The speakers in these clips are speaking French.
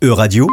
E-Radio,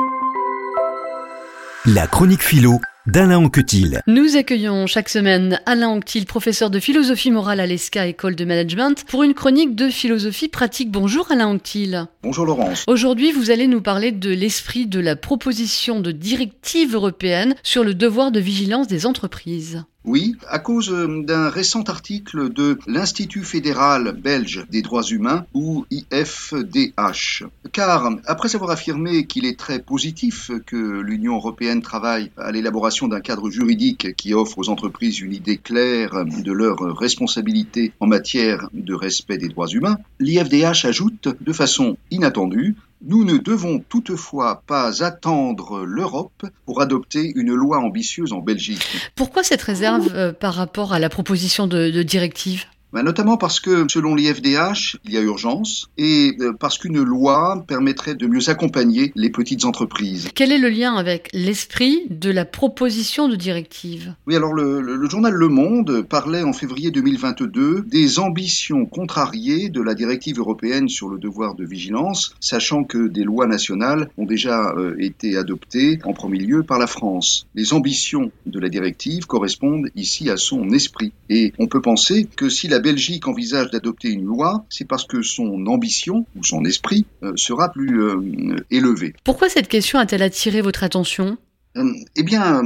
la chronique philo d'Alain Anquetil. Nous accueillons chaque semaine Alain Anquetil, professeur de philosophie morale à l'ESCA École de Management, pour une chronique de philosophie pratique. Bonjour Alain Anquetil. Bonjour Laurence. Aujourd'hui, vous allez nous parler de l'esprit de la proposition de directive européenne sur le devoir de vigilance des entreprises. Oui, à cause euh, d'un récent article de l'Institut fédéral belge des droits humains, ou IFDH. Car, après avoir affirmé qu'il est très positif que l'Union européenne travaille à l'élaboration d'un cadre juridique qui offre aux entreprises une idée claire de leurs responsabilités en matière de respect des droits humains, l'IFDH ajoute de façon inattendue nous ne devons toutefois pas attendre l'Europe pour adopter une loi ambitieuse en Belgique. Pourquoi cette réserve euh, par rapport à la proposition de directive? Bah, notamment parce que, selon l'IFDH, il y a urgence et euh, parce qu'une loi permettrait de mieux accompagner les petites entreprises. Quel est le lien avec l'esprit de la proposition de directive? Oui, alors le, le, journal Le Monde parlait en février 2022 des ambitions contrariées de la directive européenne sur le devoir de vigilance, sachant que des lois nationales ont déjà euh, été adoptées en premier lieu par la France. Les ambitions de la directive correspondent ici à son esprit. Et on peut penser que si la Belgique envisage d'adopter une loi, c'est parce que son ambition ou son esprit euh, sera plus euh, élevé. Pourquoi cette question a-t-elle attiré votre attention? Euh, eh bien,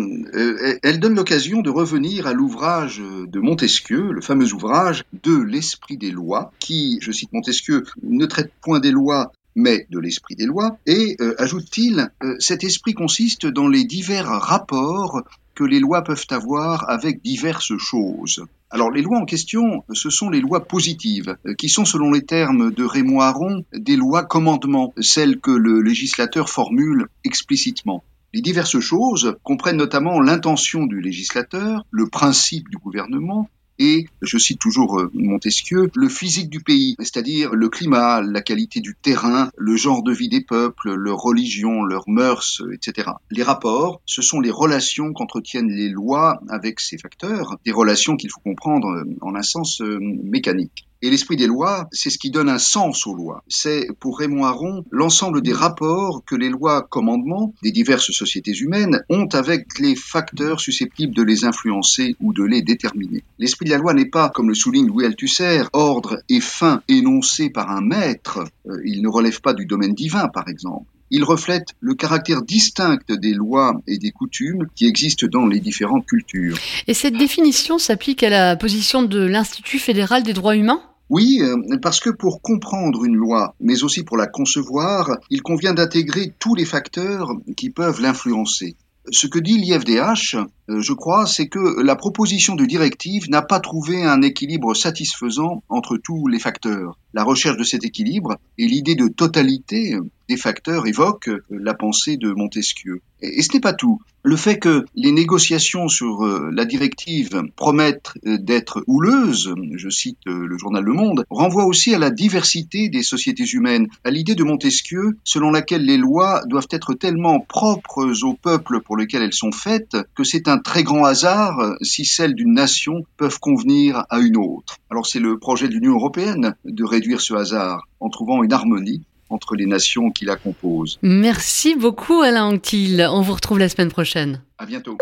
elle donne l'occasion de revenir à l'ouvrage de Montesquieu, le fameux ouvrage de l'esprit des lois, qui, je cite Montesquieu, ne traite point des lois mais de l'esprit des lois, et ajoute-t-il, cet esprit consiste dans les divers rapports les lois peuvent avoir avec diverses choses. Alors les lois en question, ce sont les lois positives, euh, qui sont selon les termes de Raymond Aron des lois commandements, celles que le législateur formule explicitement. Les diverses choses comprennent notamment l'intention du législateur, le principe du gouvernement, et, je cite toujours euh, Montesquieu, le physique du pays, c'est-à-dire le climat, la qualité du terrain, le genre de vie des peuples, leur religion, leurs mœurs, etc. Les rapports, ce sont les relations qu'entretiennent les lois avec ces facteurs, des relations qu'il faut comprendre euh, en un sens euh, mécanique. Et l'esprit des lois, c'est ce qui donne un sens aux lois. C'est, pour Raymond Aron, l'ensemble des rapports que les lois commandements des diverses sociétés humaines ont avec les facteurs susceptibles de les influencer ou de les déterminer. L'esprit de la loi n'est pas, comme le souligne Louis Althusser, ordre et fin énoncés par un maître. Euh, il ne relève pas du domaine divin, par exemple. Il reflète le caractère distinct des lois et des coutumes qui existent dans les différentes cultures. Et cette définition s'applique à la position de l'Institut fédéral des droits humains? Oui, euh, parce que pour comprendre une loi, mais aussi pour la concevoir, il convient d'intégrer tous les facteurs qui peuvent l'influencer. Ce que dit l'IFDH, euh, je crois, c'est que la proposition de directive n'a pas trouvé un équilibre satisfaisant entre tous les facteurs. La recherche de cet équilibre et l'idée de totalité des facteurs évoquent la pensée de Montesquieu. Et ce n'est pas tout. Le fait que les négociations sur euh, la directive promettent euh, d'être houleuses, je cite euh, le journal Le Monde, renvoie aussi à la diversité des sociétés humaines, à l'idée de Montesquieu selon laquelle les lois doivent être tellement propres au peuple pour lequel elles sont faites que c'est un très grand hasard si celles d'une nation peuvent convenir à une autre. Alors c'est le projet de l'Union européenne de réduire ce hasard en trouvant une harmonie entre les nations qui la composent. Merci beaucoup Alain Anquetil. On vous retrouve la semaine prochaine. À bientôt.